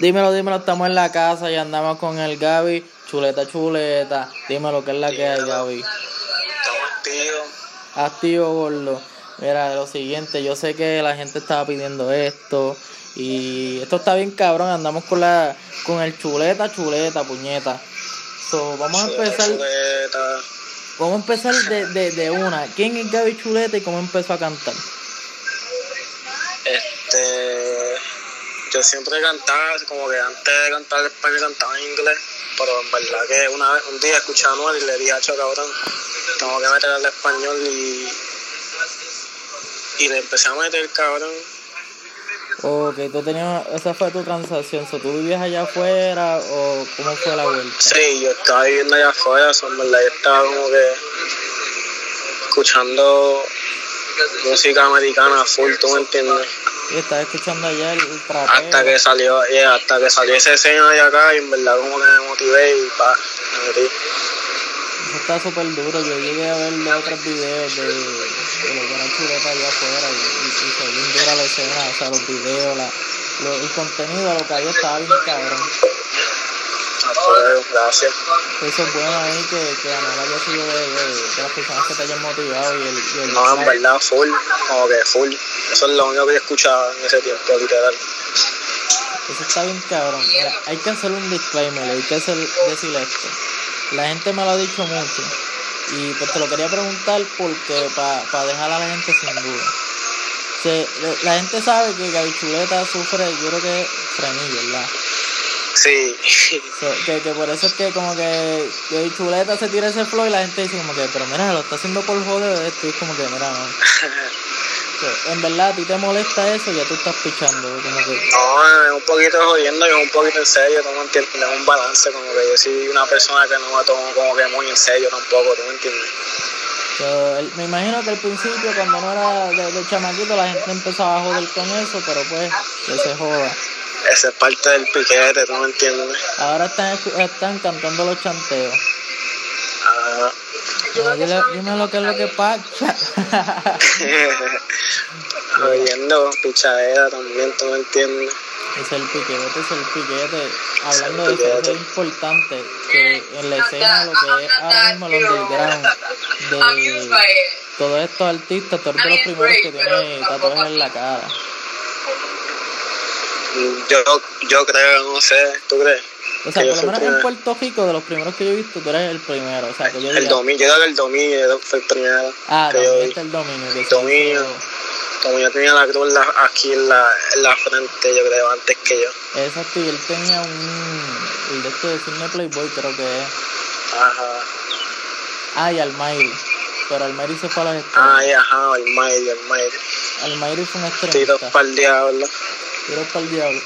Dímelo, dímelo, estamos en la casa y andamos con el Gaby. Chuleta, chuleta. Dímelo, ¿qué es la que hay, Gaby? Estamos activos. Activo, gordo. Mira, lo siguiente, yo sé que la gente estaba pidiendo esto. Y esto está bien cabrón, andamos con la con el chuleta, chuleta, puñeta. So, vamos a empezar, Chuleta. vamos a empezar de, de, de una. ¿Quién es Gaby Chuleta y cómo empezó a cantar? Este. Yo siempre cantaba, como que antes de cantar español cantaba en inglés, pero en verdad que una vez, un día escuché a Anuel y le dije a cabrón, tengo que meter al español y. Y le empecé a meter, cabrón. Ok, tú tenías, esa fue tu transacción. So, ¿Tú vivías allá afuera o cómo fue la vuelta? Sí, yo estaba viviendo allá afuera, en verdad yo estaba como que escuchando música americana full, ¿tú me entiendes? Y estaba escuchando allá el, el trapeo. hasta que salió yeah, hasta que salió esa escena de acá y en verdad como que me motivé y pa me metí Eso está súper duro. Yo llegué a ver los otros videos de, de lo que era chuleta allá afuera y, y, y se bien dura la escena, o sea, los videos, la, lo- el contenido, lo que había estaba bien cabrón. Gracias Eso es bueno ahí que, que Anuel haya sido de, de, de las personas que te hayan motivado y el, y el no en verdad full como que full eso es lo único que yo escuchaba en ese tiempo literal Eso está bien cabrón. Mira, hay que hacer un disclaimer, hay que hacer, decir esto. La gente me lo ha dicho mucho. Y pues te lo quería preguntar porque para dejar a la gente sin duda. Se- la gente sabe que Gaby Chuleta sufre, yo creo que frenillo, ¿verdad? Sí So, que, que por eso es que como que Gaby Chuleta se tira ese flow y la gente dice como que, pero mira, lo está haciendo por joder esto. Y es como que, mira, no. So, en verdad, a ti te molesta eso, ya tú estás pichando. Como que, no es un poquito jodiendo y es un poquito en serio tú me entiendes es un balance como que yo soy una persona que no me tomo como que muy en serio tampoco tú me entiendes So, el- me imagino que al principio, cuando no era de, de chamaquito, la gente empezaba a joder con eso, pero pues, que se joda. Esa es parte del piquete tú me entiendes Ahora están, están cantando los chanteos. Ajá. Ah, dile, dime lo que es lo que pasa. Oyendo pichadera también, tú me entiendes. es el piquete, es el piquete. Hablando de eso, es importante, que en la escena, lo que es ahora mismo el underground, de todos estos artistas, tú eres de los primeros que tiene tatuajes en la cara. Yo, yo creo, no sé, ¿tú crees? O sea, por lo menos en el Puerto Rico, de los primeros que yo he visto, tú eres el primero. O sea, que yo El diga, dominio, yo creo que el dominio fue el primero. Ah, que yo el dominio. Se Dominio. tenía la cruz aquí en la, en la frente, yo creo, antes que yo. Exacto, y él tenía un. El de este de Cine Playboy, creo que es. Ajá. Ah, y Almayri. Pero Almayri se fue a los Ah, extremos. y ajá, el Mayri, el Mayri. Almayri fue un Tiros extremista. para el diablo. Tiros para el diablo.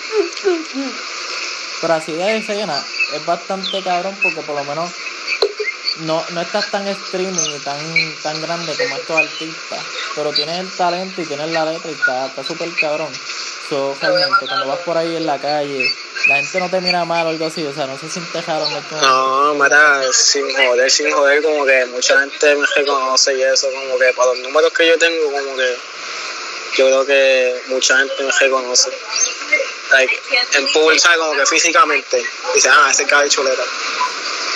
Pero así de escena es bastante cabrón porque por lo menos no, no estás tan streaming y tan, tan grande como estos artistas. Pero tienes el talento y tienes la letra y está está súper cabrón. So, realmente, cuando vas por ahí en la calle, la gente no te mira mal o algo así. O sea, no se siente como- No, mira, sin joder, sin joder, como que mucha gente me reconoce y eso, como que para los números que yo tengo, como que yo creo que mucha gente me reconoce. Like, en público. Como que físicamente, dice, ah, ese cabe chuleta.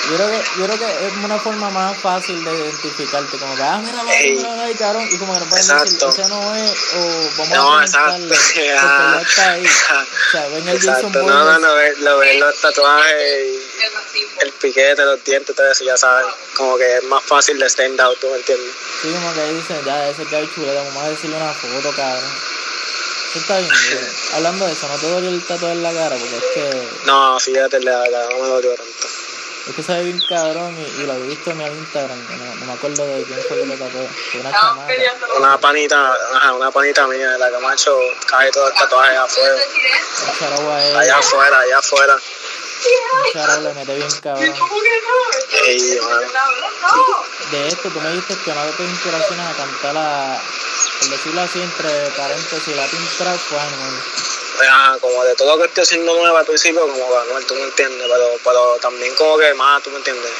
Yo creo, que, yo creo que es una forma más fácil de identificarte, como que, ah, míralo ahí, Ey. míralo ahí, cabrón, y como que no pueden Exacto. decir, ese no es, o vamos No, a exacto. porque ya está ahí. O sea, ven el Jason Exacto, no, no, no, ve- lo ven los tatuajes y el piquete, los dientes, todo eso, ya saben. Como que es más fácil de stand out, ¿tú me entiendes? sí, como que dicen, ya, ese que hay chuleta, vamos a decirle una foto, cabrón. Eso está bien. Hablando de eso, ¿no te dolió el tatuaje en la cara? Porque es que, No, fíjate, la verdad, no me dolió tanto. Es que se ve bien cabrón y, y lo he visto en mi Instagram, que no, no me acuerdo de quién fue que lo tatuó, fue una chamaca. Una panita, ajá, una panita mía de la Camacho cae todo el tatuaje afuera. Allá afuera, allá afuera. un charagua le mete bien cabrón. Ey. De esto, tú me dijiste que una de tus inspiraciones a cantar a, por decirlo así, entre paréntesis, Latin Trap fue Ajá, como de todo lo que estoy haciendo nuevo al principio, como Manuel, tú me entiendes, pero, pero también como que más, tú me entiendes.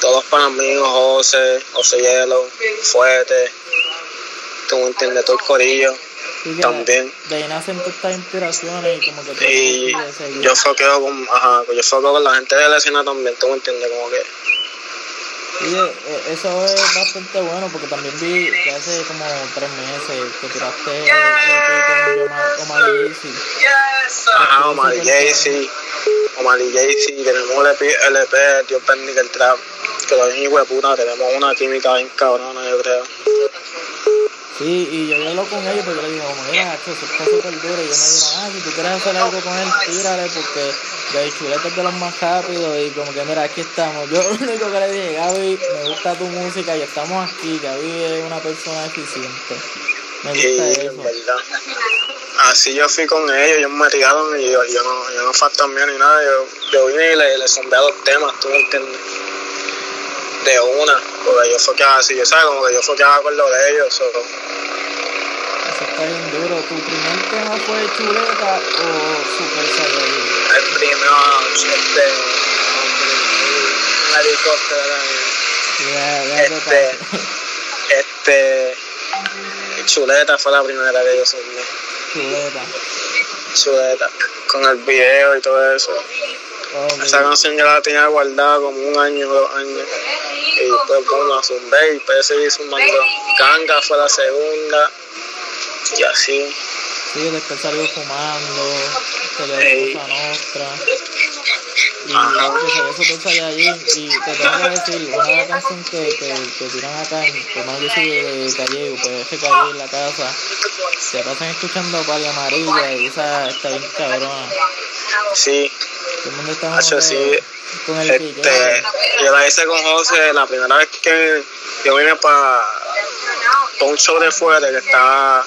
Todos para amigos, José, José Hielo, Fuete, tú me entiendes, todo el corillo. También. De ahí nacen todas estas inspiraciones y como que Y yo foqueo con, ajá, yo foqueo con la gente de la escena también, tú me entiendes, como que, Sí, eh, eh, eso es bastante bueno porque también vi que hace como tres meses que tiraste el EP con Omar- Omar Yeezy. ajá, Omar Jaycee, Omar y Jaycee, tenemos el EP, el EP, Dios bendiga el trap, que lo bien hijo de puta, tenemos una química bien cabrona, yo creo. Sí, y yo hablo con ellos porque yo le digo, mira, que eso está súper duro. Y ellos me dijeron, ah, si tú quieres hacer algo con él, tírale, porque Gaby Chuleta es de los más rápidos. Y como que, mira, aquí estamos. Yo lo único que le dije, Gaby, me gusta tu música y estamos aquí. Gaby es una persona eficiente. Me Y gusta en eso. verdad, así yo fui con ellos, ellos me tiraron y yo, yo no, yo no fantameé ni nada, yo, yo vine y le, le sondé a los temas, tú me entiendes, de una, porque yo foqueaba así, yo sabes, como que yo foqueaba con lo de ellos, so, Eso está bien duro. ¿Tu primer tema fue Chuleta o Super Saiyajin? el primero, este, un helicóptero, te Este- este, chuleta fue la primera que yo sondé, Chuleta. chuleta, con el video y todo eso. Esa canción yo la tenía guardada como un año, dos años. Y después bueno, la zumbé y después seguí zumbando. Ganga fue la segunda. Y así. Sí, después salió fumando, se le dio cosa nostra. Y Ajá. que se ve super saiyajin. Y te tengo que decir, una de las canciones que, que, que tiran acá, por más yo soy de Callego, pues ese Calle en la casa, se pasan escuchando Pali Amarilla y esa está bien cabrona. Sí, Todo el mundo está sí. Que con el este, yo la hice con José la primera vez que yo vine para un show de fuera que estaba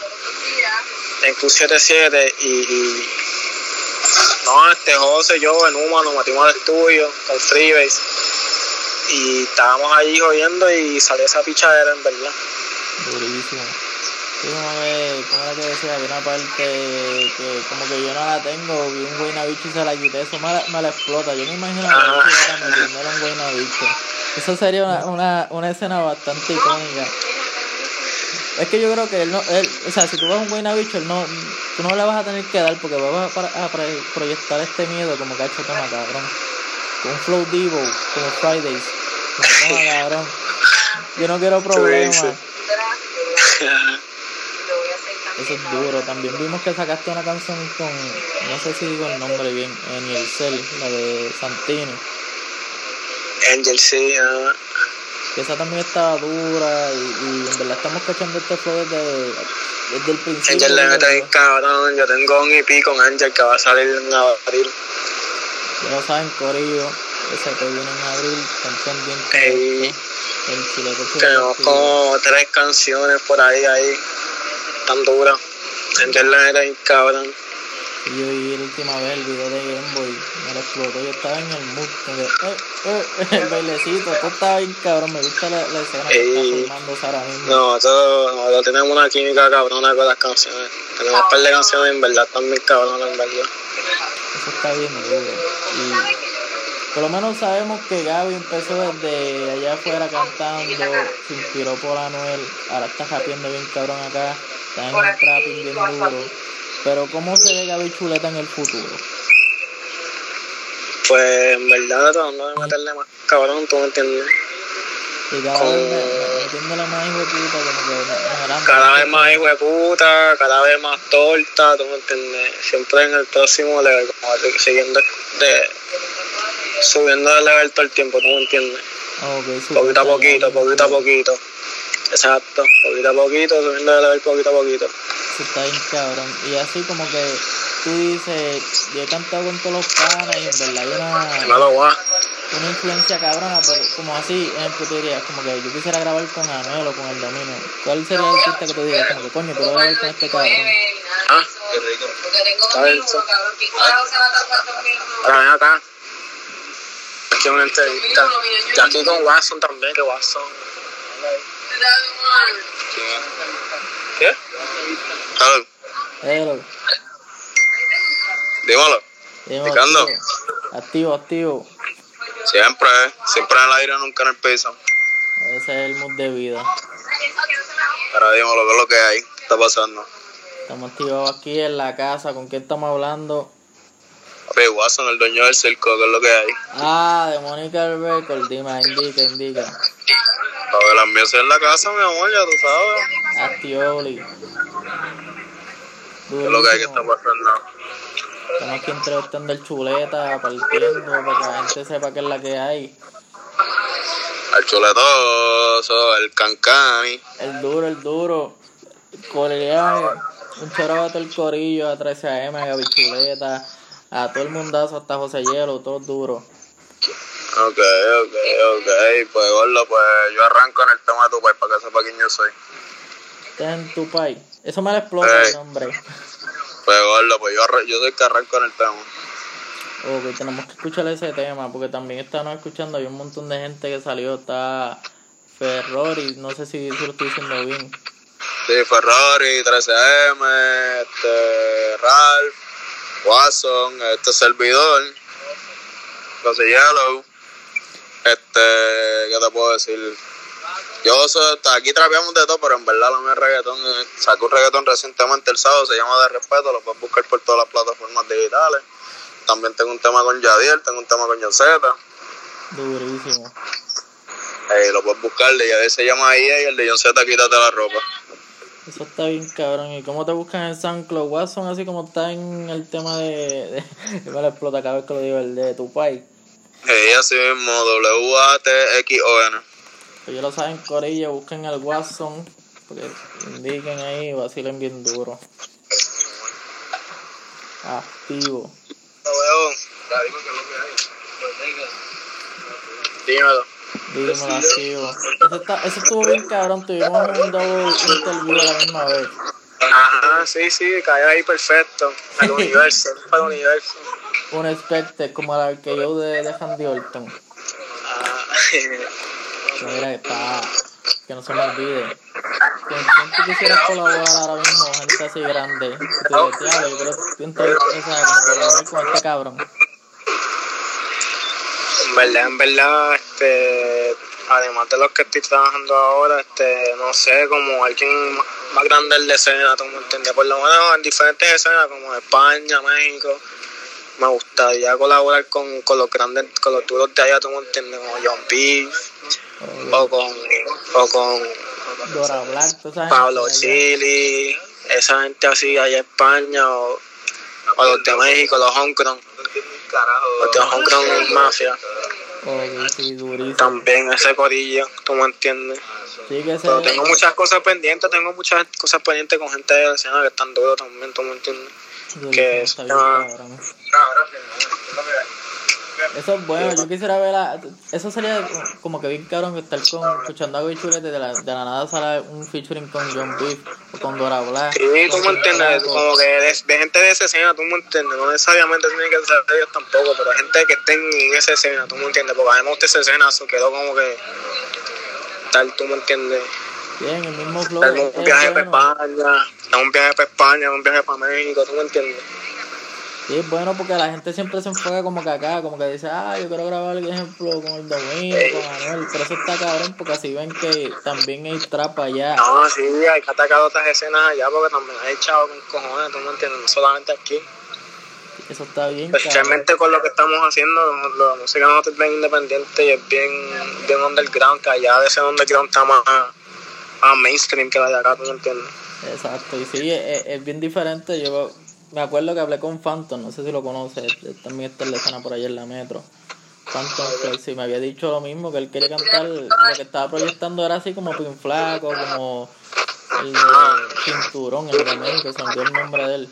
en Q77 y, y no, este José, yo en Uma nos metimos al estudio con Freebase y estábamos allí jodiendo y salió esa pichadera en verdad. Durísimo. Que, como era que decía, había una parte que como que yo no la tengo, vi un Guaynabicho y se la quité, eso me la, me la explota. Yo me imagino a Ajá. la chuleta metiéndole un Guaynabicho. Eso sería una, una, una escena bastante icónica. Es que yo creo que él no, él, o sea, si tú vas a un Guaynabicho, él no, tú no le vas a tener que dar porque vas a, a proyectar este miedo como que hecho toma cabrón. Con un flow divo, como Fridays. Como toma cabrón. Yo no quiero problemas. Eso es duro. También vimos que sacaste una canción con, no sé si digo el nombre bien, en el cel, la de Santini. Angel sí, ah, Que esa también estaba dura y, y en verdad estamos cachando este flow desde, desde el principio. Angel le mete bien cabrón. Yo tengo un EP con Angel que va a salir en abril. Ya lo saben, Corillo. Ese que viene en abril, están pendientes. de Ey. Tenemos como tres canciones por ahí, ahí, tan duras. Angel le mete bien cabrón. Y yo vi la última vez el video de Game Boy, me lo explotó, yo estaba en el mood, que, eh, eh, el bailecito, todo estaba bien cabrón, me gusta la, la escena que está filmándose ahora mismo. Nosotros, nosotros tenemos una química cabrona con las canciones. Tenemos un par de canciones en verdad también cabronas, en verdad. Eso está bien duro. Y por lo menos sabemos que Gaby empezó desde allá afuera cantando, se inspiró por Anuel, ahora está rapiendo bien cabrón acá, está en un trapping bien duro. Pero ¿cómo se ve Gaby Chuleta en el futuro? Pues en verdad tratando de meterle más cabrón, tú me entiendes. Y cada vez me- me- metiéndole más hijo de puta, como que. Cada vez más hijo de puta, cada vez más torta, tú me entiendes. Siempre en el próximo level, como siguiendo de, subiendo de level todo el tiempo, tú me entiendes. Ok, súper Poquito a poquito, poquito a poquito. Exacto, poquito a poquito, subiendo de level poquito a poquito. Eso está bien cabrón. Y así como que tú dices, yo he cantado con todos los panas y en verdad hay una, una influencia cabrona, pero como así, ejemplo, tú dirías, como que yo quisiera grabar con Anuel o con el Dominio. ¿Cuál sería el artista que tú dirías? Como que coño, quiero grabar con este cabrón. Ah, Está bien. ahora ven acá. Aquí una entrevista. Y aquí con Watson también, que Watson. ¿Qué? Hello, Hello. dímelo. Dímelo. Activo, activo. activo. Siempre, siempre en el aire, nunca en el piso. Ese es el mood de vida. Pero dímelo, ¿qué es lo que hay? ¿Qué está pasando? Estamos activados aquí en la casa. ¿Con quién estamos hablando? Papi, Watson, el dueño del circo, que es lo que hay. Ah, de Mónica Record. Dime, indica, indica. Papi, las mías en la casa, mi amor, ya tú sabes. Actioli. ¿Qué es lo que hay que está pasando? Estamos aquí entrevistando el chuleta, partiendo, para que la gente sepa qué es la que hay. El chuletoso, el cancani. El duro, el duro. Coreano. Un charabato el corillo a 13am, a Gaby Chuleta, a todo el mundazo, hasta José Hielo, todo duro. Ok, ok, ok. Pues, gordo, pues yo arranco en el tema de tu país para que sepa quién yo soy. En tu país. Eso me lo explota Ey. el nombre. Pues, gordo, pues yo, yo soy el que arranco en el tema. Ok, tenemos que escuchar ese tema, porque también estábamos escuchando, hay un montón de gente que salió, está Ferrari, no sé si, si lo estoy diciendo bien. Sí, Ferrari, 13M, este, Ralph, Watson, este servidor, José Yellow, este, ¿qué te puedo decir? Yo soy, aquí trapeamos de todo, pero en verdad lo mío es reggaetón. eh, Saqué un reggaetón recientemente el sábado, se llama De Respeto, lo puedes buscar por todas las plataformas digitales. También tengo un tema con Yadiel, tengo un tema con John Z. Durísimo. Eh, lo puedes buscar, el de Yadiel se llama IA y el de John Z, quítate la ropa. Eso está bien cabrón. ¿Y cómo te buscan en SoundCloud? Watson, así como está en el tema de... de me lo explota cada vez que lo digo, el de tu país. Eh, así mismo, W-A-T-X-O-N. Pues ya lo saben, Corillo, busquen al Watson, porque indiquen ahí, vacilen bien duro. Activo. Dímelo. Dímelo, activo. Eso, está, eso estuvo bien cabrón, tuvimos un double interview a la misma vez. Ajá, sí, sí, cayó ahí perfecto. Al universo, para el universo. Un expected como la que yo de, de Handy Orton. Ah, Que mira, está. Que no se me olvide. ¿Con quién tú quisieras colaborar ahora mismo? Gente así grande. Que te "Diablo, yo creo que siento esa colaborar con este cabrón. en verdad, en verdad, este, además de los que estoy trabajando ahora, este, no sé, como alguien más- grande en la escena, tú me entiendes, por lo menos en diferentes escenas como España, México, me gustaría colaborar con, con los grandes, con los duros de allá, tú me entiendes, como John Beef, o con, o con Dora Black, Pablo. Chili, esa gente así allá en España, o, o los de México, los Hong Kong, los de Hong Kong Mafia. Ok, sí, durísimo. También ese corillo, tú me entiendes. Sí, que ese. Pero tengo muchas cosas pendientes, tengo muchas cosas pendientes con gente de la escena que están duros también, tú me entiendes. durísimo, que está es- bien ah. Eso es bueno, yo quisiera ver a, Eso sería como que bien cabrón estar con, escuchando a Bichulete de la, de la nada sale un featuring con John Beef o con Dora Black. Sí, tú me entiendes, como que de, de gente de esa escena, tú me entiendes, no necesariamente tiene que ser ellos tampoco, pero gente que estén en esa escena, tú me entiendes, porque a mí me gusta esa escena, eso quedó como que tal, tú me entiendes. Bien, el mismo flow. Un viaje para. España, un viaje para España, un viaje para México, tú me entiendes. Sí, es bueno porque la gente siempre se enfoca como que acá, como que dice, ah, yo quiero grabar, por ejemplo, con el Domingo, con Anuel, pero eso está cabrón porque así ven que también hay trap allá. No, sí, hay que atacar otras escenas allá porque también hay chavos con cojones, tú me entiendes, no solamente aquí. Eso está bien, cabrón. Especialmente con lo que estamos haciendo, la música nosotros es bien independiente y es bien, bien underground, que allá de ese underground está más, más mainstream que la de acá, tú me entiendes. Exacto, y sí, es, es bien diferente. Yo me acuerdo que hablé con Phantom, no sé si lo conoces, también está en la escena por allá en la metro. Phantom Flex, sí, me había dicho lo mismo, que él quería cantar, lo que estaba proyectando era así como Pin Flaco, como el Cinturón, el de México, se olvidó el nombre de él.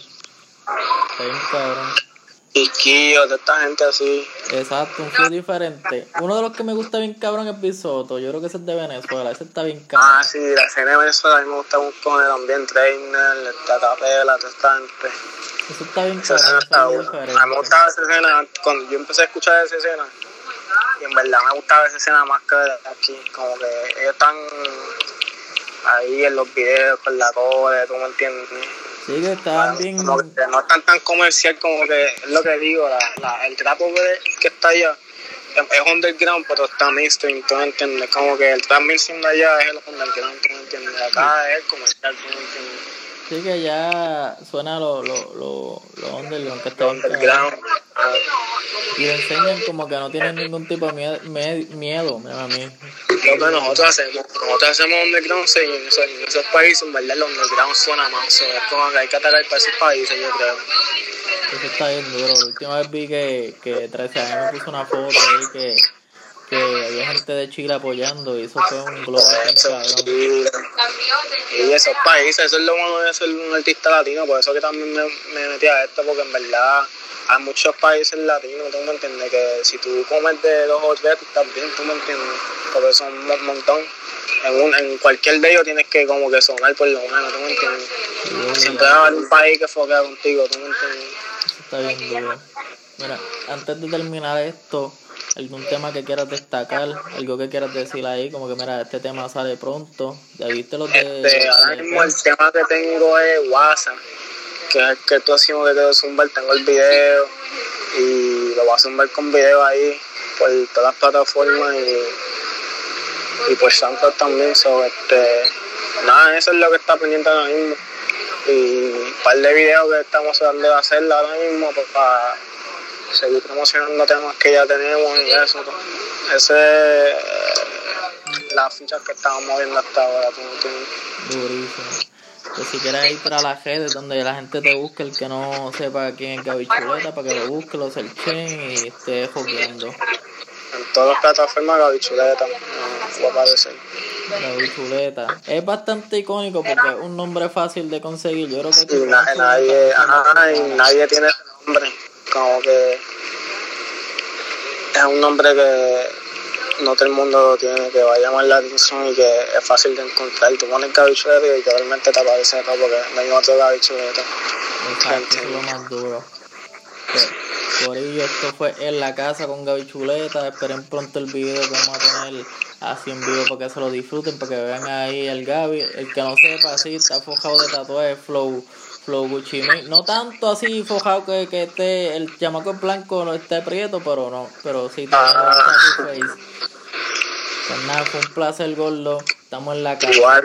Cabrón. Y Kio, de esta gente así. Exacto, un flow diferente. Uno de los que me gusta bien cabrón es Bisoto, yo creo que ese es de Venezuela, ese está bien cabrón. Ah, sí, la escena de Venezuela, a mí me gusta un cojones también, Trainer, esta capela, toda esta gente. Eso está bien Esa escena cabrón, está diferente. A mí me gustaba esa escena, cuando yo empecé a escuchar esa escena, y en verdad me gustaba esa escena más que de aquí, como que ellos están ahí en los videos con la cola, tú me entiendes. Sí, que estaban bien... Como que no están tan comercial como que es lo que digo, la, la, el trap over que está allá es underground, pero está mainstream, tú me entiendes. Como que el trap mainstream de allá es el underground, tú me entiendes. Acá es el comercial, tú me entiendes. Sí, que ya suena lo, lo, lo, lo underground que está. Underground. Y le enseñan como que no tienen ningún tipo de miedo, miedo a mí. lo que nosotros hacemos, nosotros hacemos underground, sí, en esos, en esos países, en verdad, el underground suena más. es como que hay que atacar para esos países, yo creo. Eso está bien duro. La última vez vi que, que 13 años me puso una foto ahí que, que había gente de Chile apoyando y eso fue un globo. Y esos países, eso es lo bueno de ser un artista latino, por eso que también me, me metí a esto, porque en verdad hay muchos países latinos, tú me entiendes, que si tú comes de dos o tres, tú estás bien, tú me entiendes, porque son un montón. En, un, en cualquier de ellos tienes que como que sonar por lo menos, tú me entiendes. Siempre va a haber un país que foquea contigo, tú me entiendes. Está bien duro. Mira, antes de terminar esto, algún tema que quieras destacar, algo que quieras decir ahí, como que mira, este tema sale pronto. Ya viste los de. Este, ahora mismo el tema que tengo es WhatsApp, que que el próximo que quiero zumbar, tengo el video y lo voy a zumbar con video ahí por todas las plataformas y, y por SoundCloud también. So, este, nada, eso es lo que está pendiente ahora mismo. Y un par de videos que estamos tratando de hacer ahora mismo pues, para seguir promocionando temas que ya tenemos y eso. pues. Ese es las fichas que estamos moviendo hasta ahora. ¿tú. Pues si quieres ir para las redes donde la gente te busque, el que no sepa quién es Gaby Chuleta, para que lo busque, lo searchen y esté joqueando. En todas las plataformas Gaby Chuleta va a aparecer. Gaby Chuleta. Es bastante icónico porque es un nombre fácil de conseguir. Yo creo que nadie, bastante ajá, y nadie tiene ese nombre. Como que es un nombre que no todo el mundo tiene, que va a llamar la atención y que es fácil de encontrar. Tú pones Gaby Chuleta y literalmente te aparece todo porque no hay otro Gaby Chuleta. Exacto, es lo más duro. Por ello, esto fue en la casa con Gaby Chuleta. Esperen pronto el video que vamos a tener así en vivo para que se lo disfruten, para que vean ahí el Gaby. El que no sepa, así está forjado de tatuajes, flow, flow Gucci. No tanto así forjado que, que esté, el chamaco en blanco no esté prieto, pero no, pero sí tiene un tattoo face. Pues nada, fue un placer, gordo. Estamos en la casa. Igual.